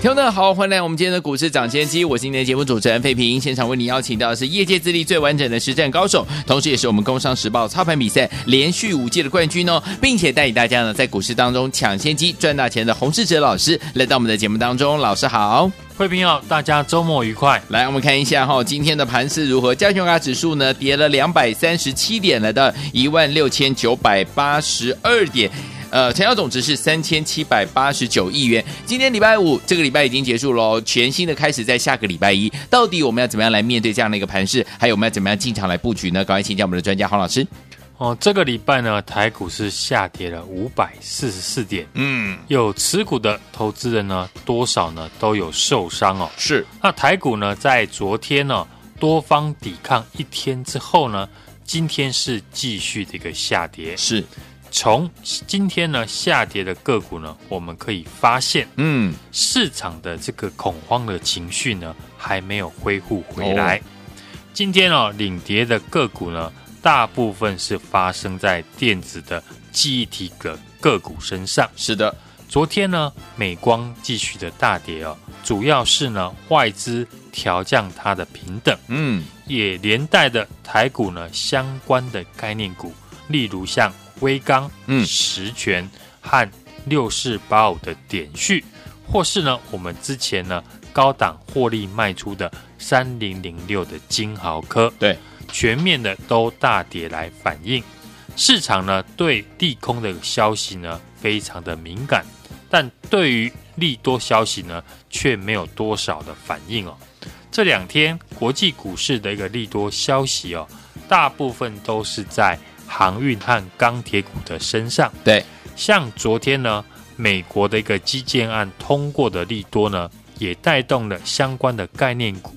听众好，欢迎来我们今天的股市涨先机，我是今天的节目主持人费平。现场为你邀请到的是业界资历最完整的实战高手，同时也是我们工商时报操盘比赛连续五届的冠军哦，并且带领大家呢在股市当中抢先机赚大钱的洪士哲老师来到我们的节目当中。老师好，费平好，大家周末愉快。来，我们看一下哈，今天的盘势如何？加权卡指数呢跌了两百三十七点，来到一万六千九百八十二点。呃，成交总值是三千七百八十九亿元。今天礼拜五，这个礼拜已经结束喽，全新的开始在下个礼拜一。到底我们要怎么样来面对这样的一个盘势？还有我们要怎么样进场来布局呢？赶快请教我们的专家黄老师。哦，这个礼拜呢，台股是下跌了五百四十四点。嗯，有持股的投资人呢，多少呢都有受伤哦。是。那台股呢，在昨天呢，多方抵抗一天之后呢，今天是继续的一个下跌。是。从今天呢下跌的个股呢，我们可以发现，嗯，市场的这个恐慌的情绪呢还没有恢复回来。哦、今天哦领跌的个股呢，大部分是发生在电子的记忆体的个股身上。是的，昨天呢美光继续的大跌哦，主要是呢外资调降它的平等，嗯，也连带的台股呢相关的概念股，例如像。威刚、嗯，实权和六四八五的点序，或是呢，我们之前呢高档获利卖出的三零零六的金豪科，对，全面的都大跌来反映。市场呢对利空的消息呢非常的敏感，但对于利多消息呢却没有多少的反应哦。这两天国际股市的一个利多消息哦，大部分都是在。航运和钢铁股的身上，对，像昨天呢，美国的一个基建案通过的利多呢，也带动了相关的概念股，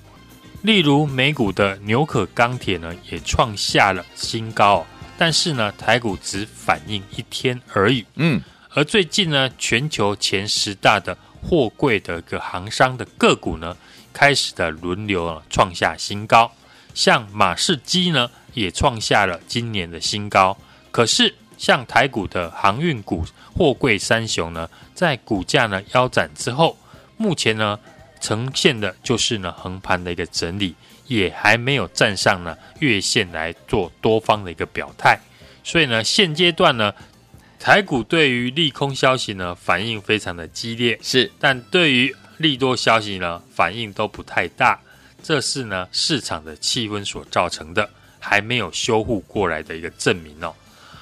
例如美股的纽可钢铁呢，也创下了新高，但是呢，台股只反应一天而已。嗯，而最近呢，全球前十大的货柜的一个航商的个股呢，开始的轮流啊创下新高，像马士基呢。也创下了今年的新高，可是像台股的航运股、货柜三雄呢，在股价呢腰斩之后，目前呢呈现的就是呢横盘的一个整理，也还没有站上呢月线来做多方的一个表态，所以呢现阶段呢台股对于利空消息呢反应非常的激烈，是，但对于利多消息呢反应都不太大，这是呢市场的气温所造成的。还没有修复过来的一个证明哦。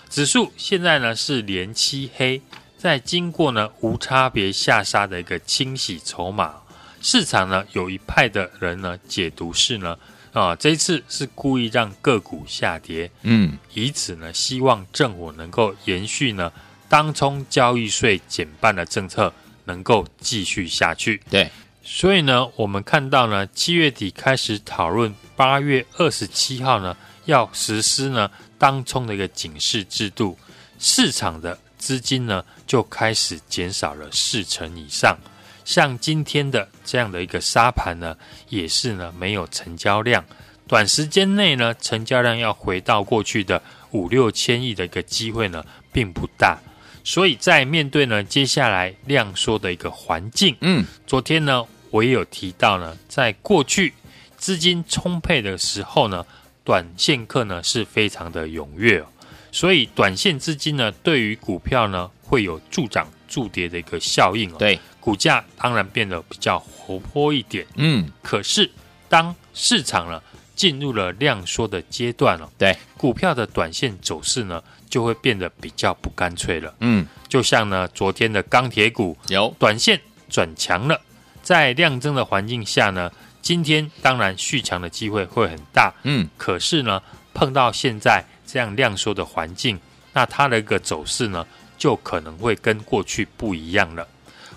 指数现在呢是连七黑，在经过呢无差别下杀的一个清洗筹码，市场呢有一派的人呢解读是呢啊这一次是故意让个股下跌，嗯，以此呢希望政府能够延续呢当冲交易税减半的政策能够继续下去。对，所以呢我们看到呢七月底开始讨论，八月二十七号呢。要实施呢当冲的一个警示制度，市场的资金呢就开始减少了四成以上。像今天的这样的一个沙盘呢，也是呢没有成交量，短时间内呢成交量要回到过去的五六千亿的一个机会呢并不大。所以在面对呢接下来量缩的一个环境，嗯，昨天呢我也有提到呢，在过去资金充沛的时候呢。短线客呢是非常的踊跃哦，所以短线资金呢对于股票呢会有助涨助跌的一个效应哦。对，股价当然变得比较活泼一点。嗯，可是当市场呢进入了量缩的阶段了，对，股票的短线走势呢就会变得比较不干脆了。嗯，就像呢昨天的钢铁股有短线转强了，在量增的环境下呢。今天当然续强的机会会很大，嗯，可是呢，碰到现在这样量缩的环境，那它的一个走势呢，就可能会跟过去不一样了，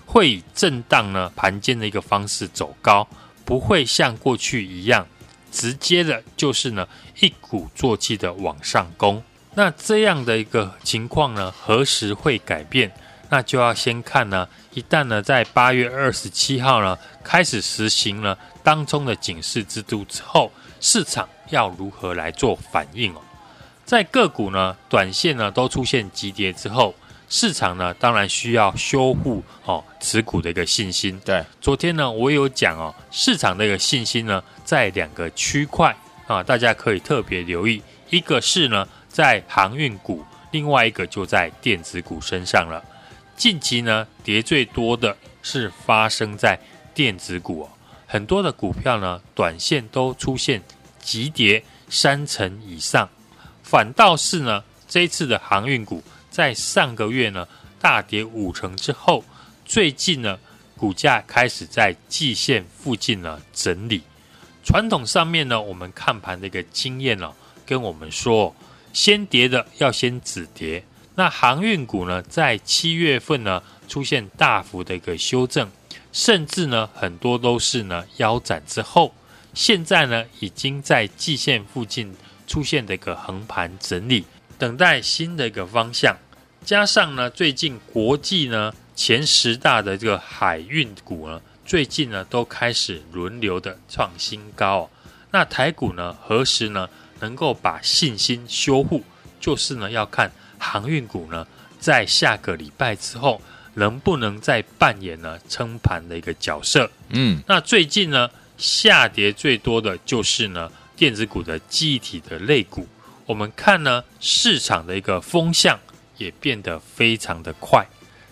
会以震荡呢盘间的一个方式走高，不会像过去一样直接的就是呢一鼓作气的往上攻。那这样的一个情况呢，何时会改变？那就要先看呢，一旦呢在八月二十七号呢开始实行了当中的警示制度之后，市场要如何来做反应哦？在个股呢短线呢都出现急跌之后，市场呢当然需要修复哦持股的一个信心。对，昨天呢我有讲哦，市场的一个信心呢在两个区块啊，大家可以特别留意，一个是呢。在航运股，另外一个就在电子股身上了。近期呢，跌最多的是发生在电子股哦，很多的股票呢，短线都出现急跌三成以上。反倒是呢，这一次的航运股在上个月呢大跌五成之后，最近呢股价开始在季线附近呢整理。传统上面呢，我们看盘的一个经验呢，跟我们说。先跌的要先止跌，那航运股呢，在七月份呢出现大幅的一个修正，甚至呢很多都是呢腰斩之后，现在呢已经在季线附近出现的一个横盘整理，等待新的一个方向。加上呢最近国际呢前十大的这个海运股呢，最近呢都开始轮流的创新高哦，那台股呢何时呢？能够把信心修复，就是呢要看航运股呢在下个礼拜之后能不能再扮演呢撑盘的一个角色。嗯，那最近呢下跌最多的就是呢电子股的记忆体的类股。我们看呢市场的一个风向也变得非常的快。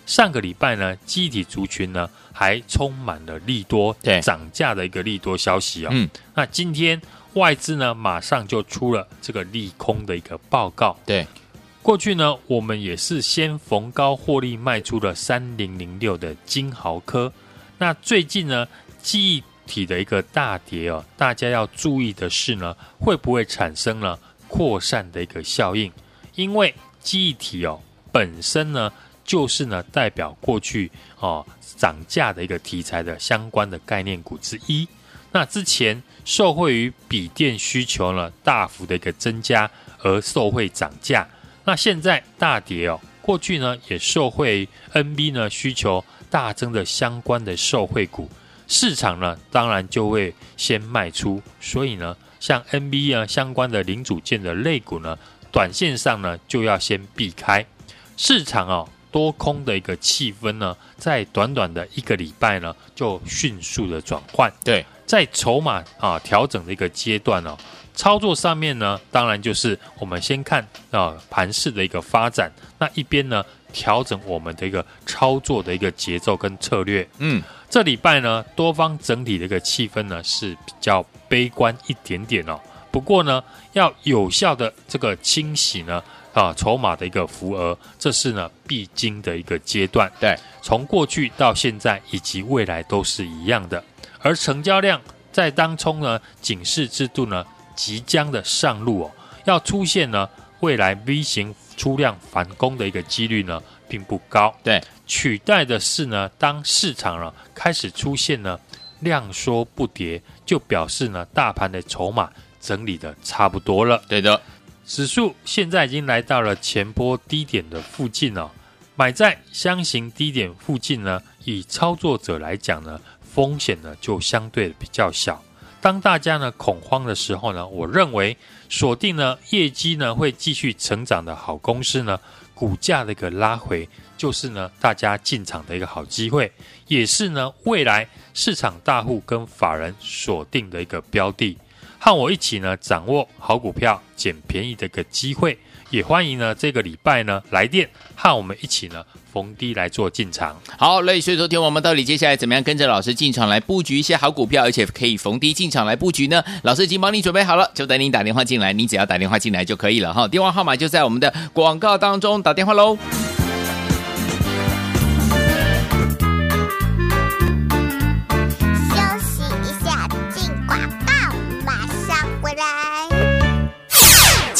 上个礼拜呢记忆体族群呢还充满了利多，对涨价的一个利多消息啊、哦。嗯，那今天。外资呢，马上就出了这个利空的一个报告。对，过去呢，我们也是先逢高获利卖出了三零零六的金豪科。那最近呢，记忆体的一个大跌哦，大家要注意的是呢，会不会产生了扩散的一个效应？因为记忆体哦，本身呢，就是呢，代表过去哦涨价的一个题材的相关的概念股之一。那之前。受惠于笔电需求呢大幅的一个增加而受惠涨价，那现在大跌哦，过去呢也受惠 NB 呢需求大增的相关的受惠股，市场呢当然就会先卖出，所以呢像 NB 啊相关的零组件的类股呢，短线上呢就要先避开，市场哦多空的一个气氛呢，在短短的一个礼拜呢就迅速的转换，对。在筹码啊调整的一个阶段哦，操作上面呢，当然就是我们先看啊盘势的一个发展，那一边呢调整我们的一个操作的一个节奏跟策略。嗯，这礼拜呢多方整体的一个气氛呢是比较悲观一点点哦。不过呢，要有效的这个清洗呢啊筹码的一个浮额，这是呢必经的一个阶段。对，从过去到现在以及未来都是一样的。而成交量在当冲呢，警示制度呢即将的上路哦，要出现呢未来 V 型出量反攻的一个几率呢并不高。对，取代的是呢，当市场呢开始出现呢量缩不跌，就表示呢大盘的筹码整理的差不多了。对的，指数现在已经来到了前波低点的附近哦，买在箱型低点附近呢，以操作者来讲呢。风险呢就相对比较小。当大家呢恐慌的时候呢，我认为锁定呢业绩呢会继续成长的好公司呢，股价的一个拉回就是呢大家进场的一个好机会，也是呢未来市场大户跟法人锁定的一个标的。和我一起呢掌握好股票捡便宜的一个机会，也欢迎呢这个礼拜呢来电和我们一起呢。逢低来做进场，好，嘞所以说，听我们到底接下来怎么样跟着老师进场来布局一些好股票，而且可以逢低进场来布局呢？老师已经帮你准备好了，就等您打电话进来，你只要打电话进来就可以了哈。电话号码就在我们的广告当中，打电话喽。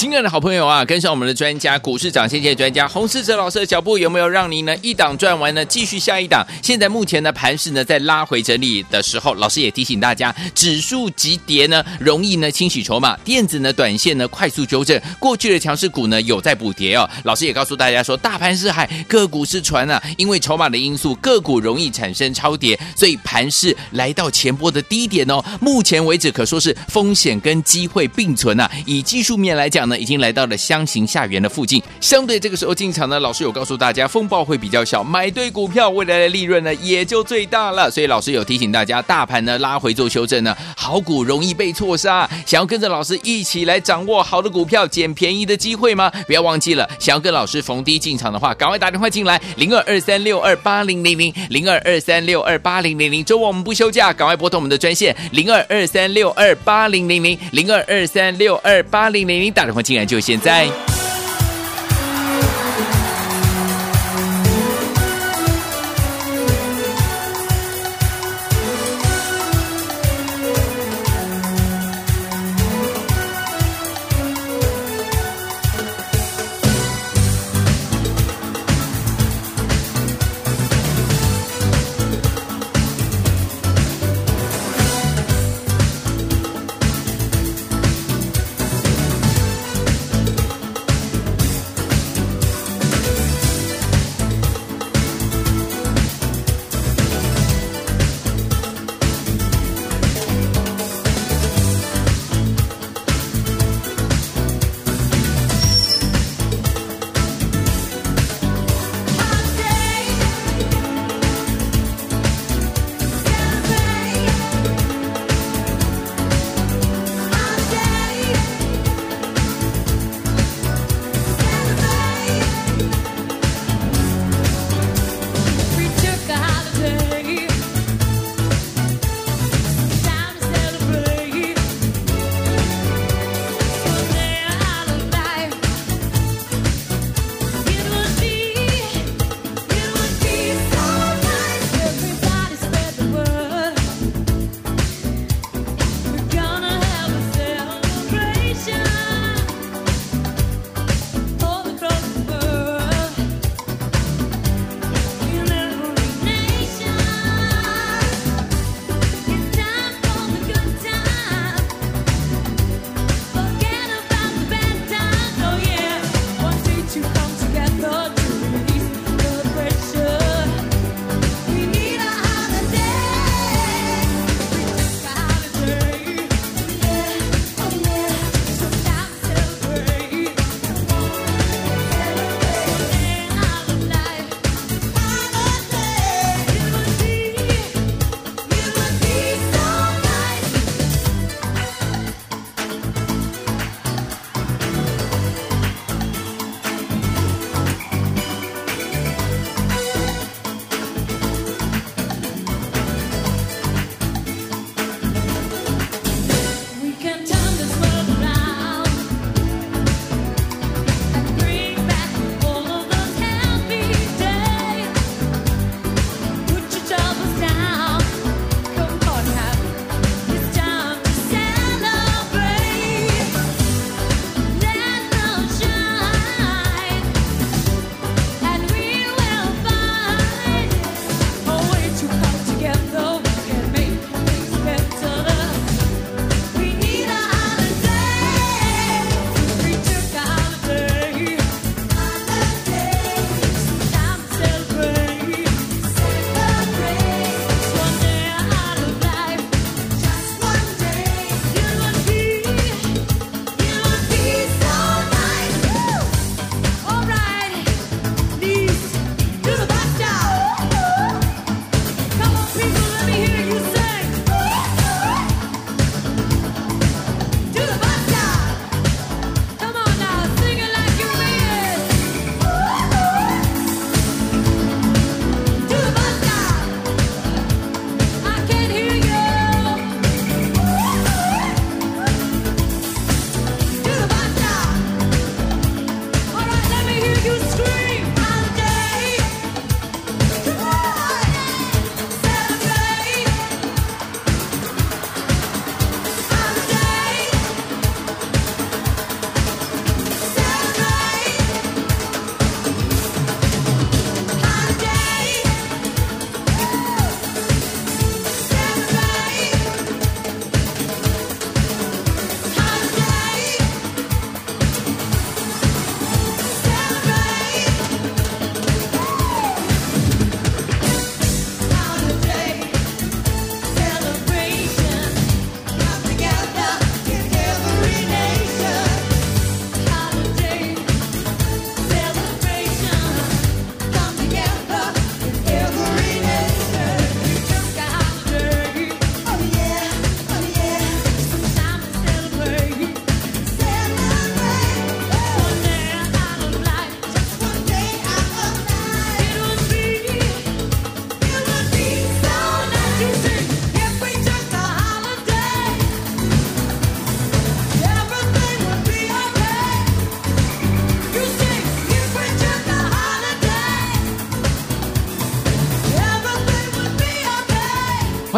亲爱的好朋友啊，跟上我们的专家股市涨先见专家洪世哲老师的脚步，有没有让您呢一档赚完呢？继续下一档。现在目前呢盘势呢在拉回整理的时候，老师也提醒大家，指数急跌呢容易呢清洗筹码，电子呢短线呢快速纠正，过去的强势股呢有在补跌哦。老师也告诉大家说，大盘是海，个股是船啊，因为筹码的因素，个股容易产生超跌，所以盘势来到前波的低点哦。目前为止可说是风险跟机会并存啊。以技术面来讲呢。已经来到了箱型下缘的附近，相对这个时候进场呢，老师有告诉大家，风暴会比较小，买对股票，未来的利润呢也就最大了。所以老师有提醒大家，大盘呢拉回做修正呢，好股容易被错杀。想要跟着老师一起来掌握好的股票、捡便宜的机会吗？不要忘记了，想要跟老师逢低进场的话，赶快打电话进来，零二二三六二八零零零零二二三六二八零零零。周末我们不休假，赶快拨通我们的专线零二二三六二八零零零零二二三六二八零零零，打电话。竟然就现在！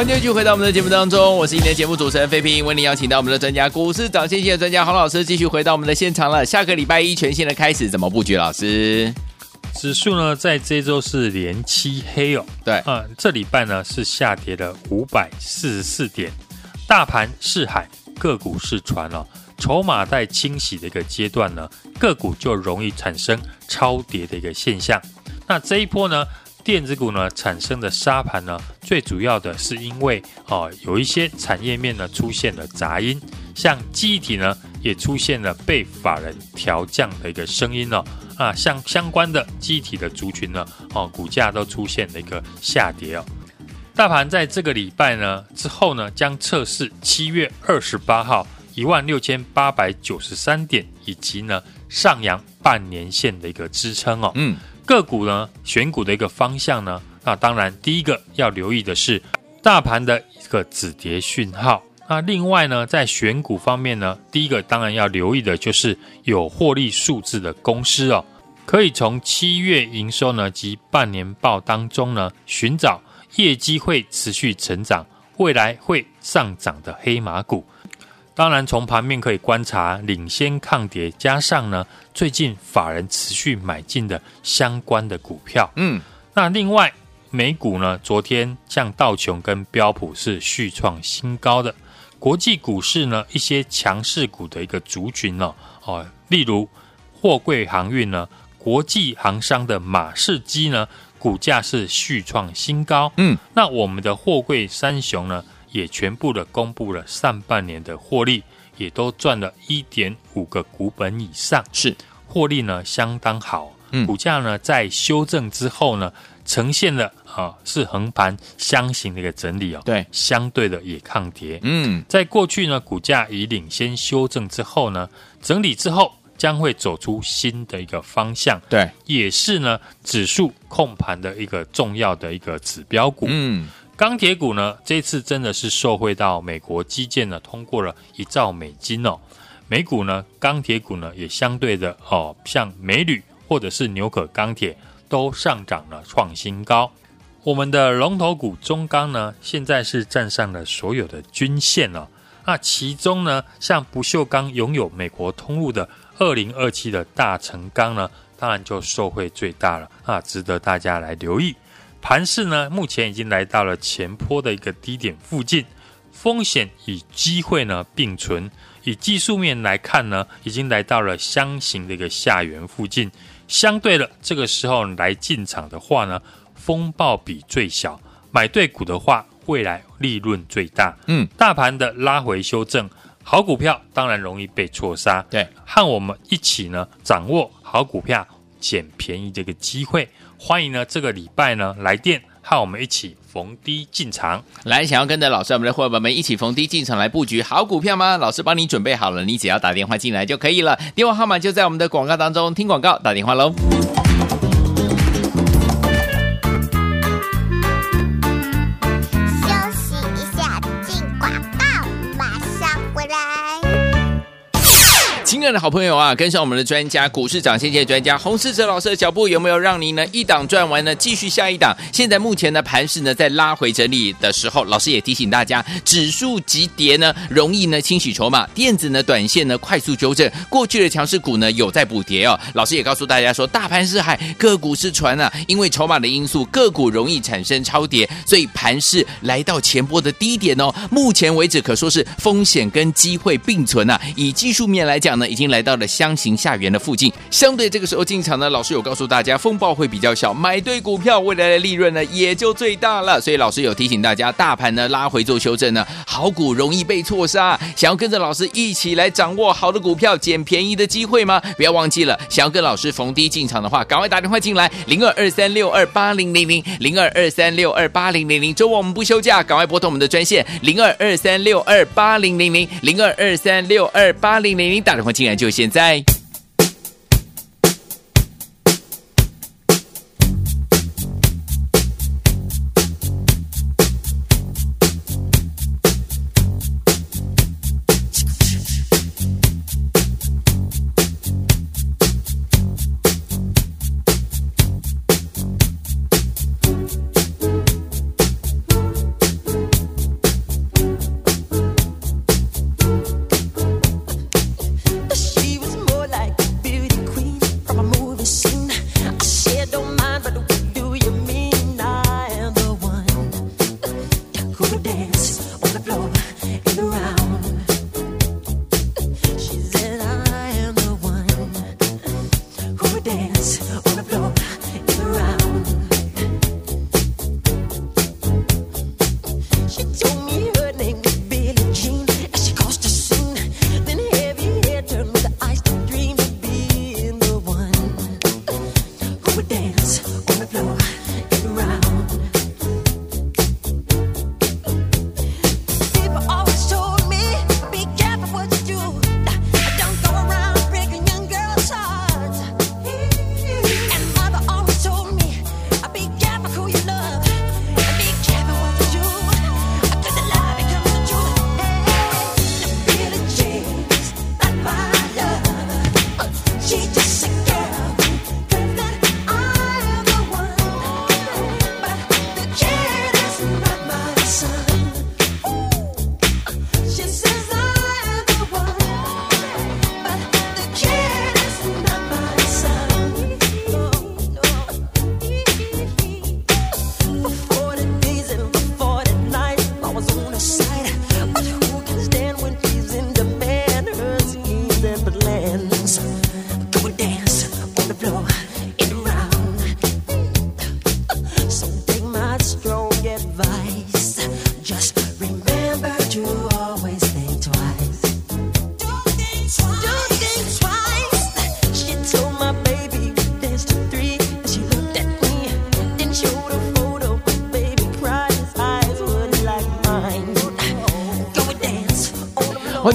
欢迎继续回到我们的节目当中，我是今天的节目主持人费平，为您邀请到我们的专家股市涨先机的专家洪老师，继续回到我们的现场了。下个礼拜一全新的开始，怎么布局？老师，指数呢，在这周是连七黑哦，对，嗯，这礼拜呢是下跌了五百四十四点，大盘是海，个股是船哦，筹码在清洗的一个阶段呢，个股就容易产生超跌的一个现象。那这一波呢？电子股呢产生的沙盘呢，最主要的是因为哦，有一些产业面呢出现了杂音，像记忆体呢也出现了被法人调降的一个声音哦，啊，像相关的记忆体的族群呢，哦，股价都出现了一个下跌哦。大盘在这个礼拜呢之后呢，将测试七月二十八号一万六千八百九十三点，以及呢上扬半年线的一个支撑哦。嗯。个股呢，选股的一个方向呢，那当然第一个要留意的是大盘的一个止跌讯号。那另外呢，在选股方面呢，第一个当然要留意的就是有获利数字的公司哦，可以从七月营收呢及半年报当中呢，寻找业绩会持续成长、未来会上涨的黑马股。当然，从盘面可以观察领先抗跌，加上呢最近法人持续买进的相关的股票。嗯，那另外美股呢，昨天像道琼跟标普是续创新高的。国际股市呢，一些强势股的一个族群呢，哦，例如货柜航运呢，国际航商的马士基呢，股价是续创新高。嗯，那我们的货柜三雄呢？也全部的公布了上半年的获利，也都赚了一点五个股本以上，是获利呢相当好。嗯，股价呢在修正之后呢，呈现了啊是横盘箱型的一个整理哦。对，相对的也抗跌。嗯，在过去呢，股价已领先修正之后呢，整理之后将会走出新的一个方向。对，也是呢指数控盘的一个重要的一个指标股。嗯。钢铁股呢，这次真的是受惠到美国基建呢，通过了一兆美金哦。美股呢，钢铁股呢也相对的哦，像美铝或者是纽可钢铁都上涨了，创新高。我们的龙头股中钢呢，现在是站上了所有的均线了。那其中呢，像不锈钢拥有美国通路的二零二七的大成钢呢，当然就受惠最大了啊，值得大家来留意。盘势呢，目前已经来到了前坡的一个低点附近，风险与机会呢并存。以技术面来看呢，已经来到了箱型的一个下缘附近。相对的，这个时候来进场的话呢，风暴比最小，买对股的话，未来利润最大。嗯，大盘的拉回修正，好股票当然容易被错杀。对，和我们一起呢，掌握好股票捡便宜的一个机会。欢迎呢，这个礼拜呢来电和我们一起逢低进场。来，想要跟着老师我们的伙伴们一起逢低进场来布局好股票吗？老师帮你准备好了，你只要打电话进来就可以了。电话号码就在我们的广告当中，听广告打电话喽。亲爱的好朋友啊，跟上我们的专家股市涨先机专家洪世哲老师的脚步，有没有让您呢一档赚完呢？继续下一档。现在目前呢盘势呢在拉回整理的时候，老师也提醒大家，指数急跌呢容易呢清洗筹码，电子呢短线呢快速纠正，过去的强势股呢有在补跌哦。老师也告诉大家说，大盘是海，个股是船啊，因为筹码的因素，个股容易产生超跌，所以盘势来到前波的低点哦。目前为止可说是风险跟机会并存啊。以技术面来讲呢。已经来到了箱型下缘的附近，相对这个时候进场呢，老师有告诉大家，风暴会比较小，买对股票，未来的利润呢也就最大了。所以老师有提醒大家，大盘呢拉回做修正呢，好股容易被错杀。想要跟着老师一起来掌握好的股票，捡便宜的机会吗？不要忘记了，想要跟老师逢低进场的话，赶快打电话进来，零二二三六二八零零零，零二二三六二八零零零。周末我们不休假，赶快拨通我们的专线零二二三六二八零零零，零二二三六二八零零零，打电话进。就现在。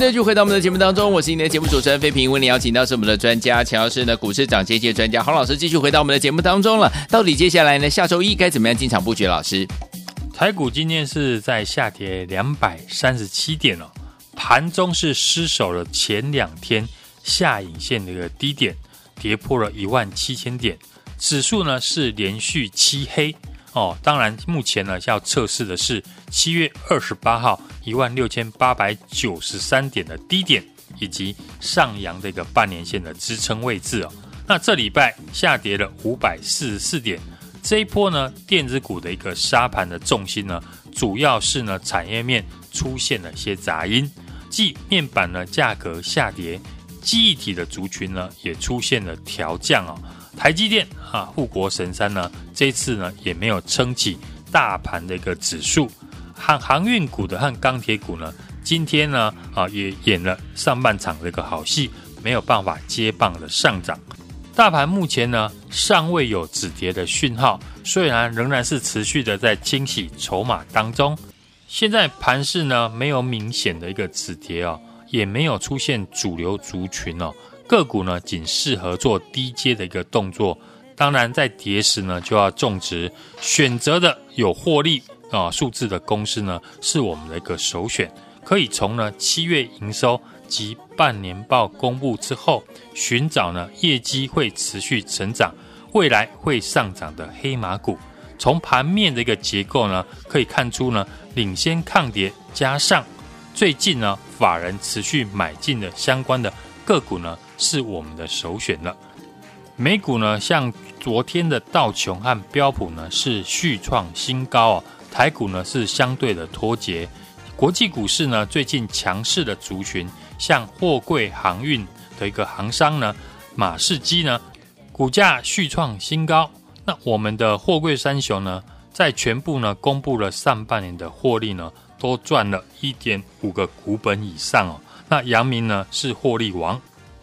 继续回到我们的节目当中，我是你的节目主持人费平，为你邀请到是我们的专家钱老师呢，股市涨跌界专家洪老师，继续回到我们的节目当中了。到底接下来呢，下周一该怎么样进场布局？老师，台股今天是在下跌两百三十七点哦，盘中是失守了前两天下影线的一个低点，跌破了一万七千点，指数呢是连续七黑。哦，当然，目前呢要测试的是七月二十八号一万六千八百九十三点的低点，以及上扬的一个半年线的支撑位置哦。那这礼拜下跌了五百四十四点，这一波呢，电子股的一个杀盘的重心呢，主要是呢产业面出现了些杂音，即面板呢价格下跌，记忆体的族群呢也出现了调降哦。台积电啊，护国神山呢，这次呢也没有撑起大盘的一个指数。航航运股的和钢铁股呢，今天呢啊也演了上半场的一个好戏，没有办法接棒的上涨。大盘目前呢尚未有止跌的讯号，虽然仍然是持续的在清洗筹码当中。现在盘势呢没有明显的一个止跌哦，也没有出现主流族群哦。个股呢，仅适合做低阶的一个动作。当然，在跌时呢，就要重质，选择的有获利啊数字的公司呢，是我们的一个首选。可以从呢七月营收及半年报公布之后，寻找呢业绩会持续成长、未来会上涨的黑马股。从盘面的一个结构呢，可以看出呢，领先抗跌，加上最近呢法人持续买进的相关的个股呢。是我们的首选了。美股呢，像昨天的道琼和标普呢，是续创新高哦。台股呢是相对的脱节。国际股市呢，最近强势的族群，像货柜航运的一个航商呢，马士基呢，股价续创新高。那我们的货柜三雄呢，在全部呢公布了上半年的获利呢，都赚了一点五个股本以上哦。那阳明呢是获利王。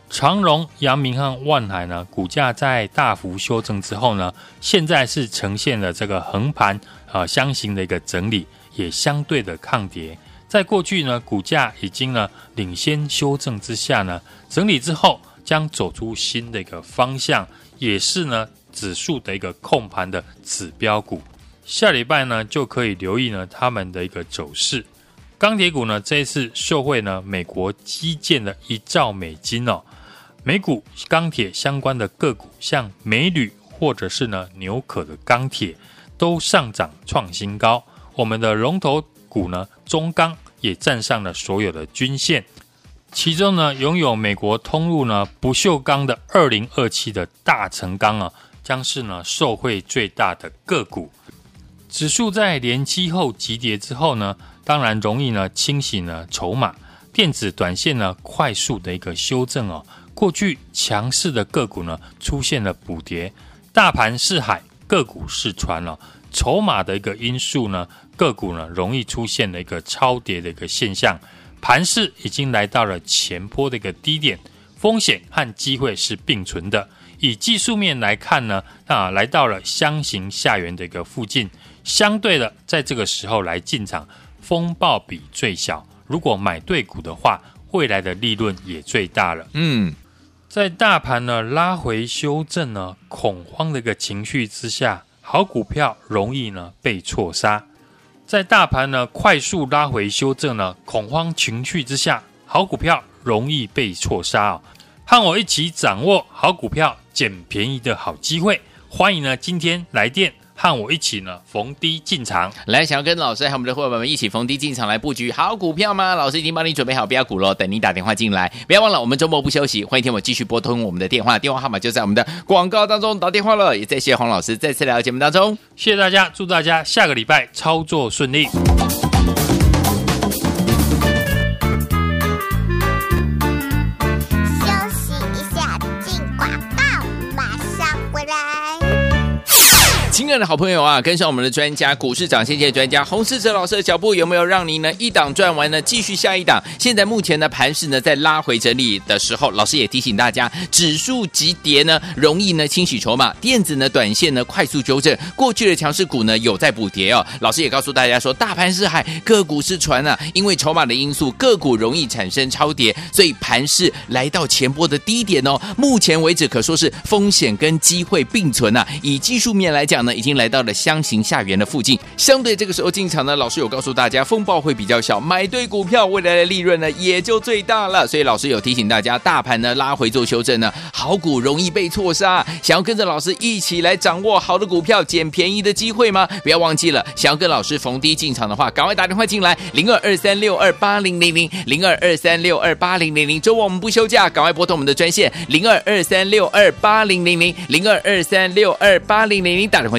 长荣、阳明和万海呢，股价在大幅修正之后呢，现在是呈现了这个横盘啊箱型的一个整理，也相对的抗跌。在过去呢，股价已经呢领先修正之下呢，整理之后将走出新的一个方向，也是呢指数的一个控盘的指标股。下礼拜呢就可以留意呢他们的一个走势。钢铁股呢这一次受惠呢美国基建的一兆美金哦。美股钢铁相关的个股，像美铝或者是呢纽可的钢铁，都上涨创新高。我们的龙头股呢中钢也站上了所有的均线，其中呢拥有美国通路呢不锈钢的二零二七的大成钢啊，将是呢受惠最大的个股。指数在连期后急跌之后呢，当然容易呢清洗呢筹码，电子短线呢快速的一个修正哦。过去强势的个股呢，出现了补跌，大盘是海，个股是船了。筹码的一个因素呢，个股呢容易出现了一个超跌的一个现象。盘势已经来到了前波的一个低点，风险和机会是并存的。以技术面来看呢，啊，来到了箱型下缘的一个附近，相对的，在这个时候来进场，风暴比最小。如果买对股的话，未来的利润也最大了。嗯。在大盘呢拉回修正呢恐慌的一个情绪之下，好股票容易呢被错杀。在大盘呢快速拉回修正呢恐慌情绪之下，好股票容易被错杀哦。和我一起掌握好股票捡便宜的好机会，欢迎呢今天来电。和我一起呢，逢低进场。来，想要跟老师和我们的伙伴们一起逢低进场来布局好股票吗？老师已经帮你准备好标股了，等你打电话进来。不要忘了，我们周末不休息，欢迎听我继续拨通我们的电话，电话号码就在我们的广告当中打电话了。也再谢谢黄老师再次来到节目当中，谢谢大家，祝大家下个礼拜操作顺利。亲爱的好朋友啊，跟上我们的专家股市涨先机专家洪世哲老师的脚步，有没有让您呢一档赚完呢？继续下一档。现在目前呢盘势呢在拉回整理的时候，老师也提醒大家，指数急跌呢容易呢清洗筹码，电子呢短线呢快速纠正，过去的强势股呢有在补跌哦。老师也告诉大家说，大盘是海，个股是船啊，因为筹码的因素，个股容易产生超跌，所以盘势来到前波的低点哦。目前为止可说是风险跟机会并存啊。以技术面来讲。呢，已经来到了箱型下缘的附近，相对这个时候进场呢，老师有告诉大家，风暴会比较小，买对股票，未来的利润呢也就最大了。所以老师有提醒大家，大盘呢拉回做修正呢，好股容易被错杀。想要跟着老师一起来掌握好的股票捡便宜的机会吗？不要忘记了，想要跟老师逢低进场的话，赶快打电话进来，零二二三六二八零零零，零二二三六二八零零零。周末我们不休假，赶快拨通我们的专线零二二三六二八零零零，零二二三六二八零零零，打电话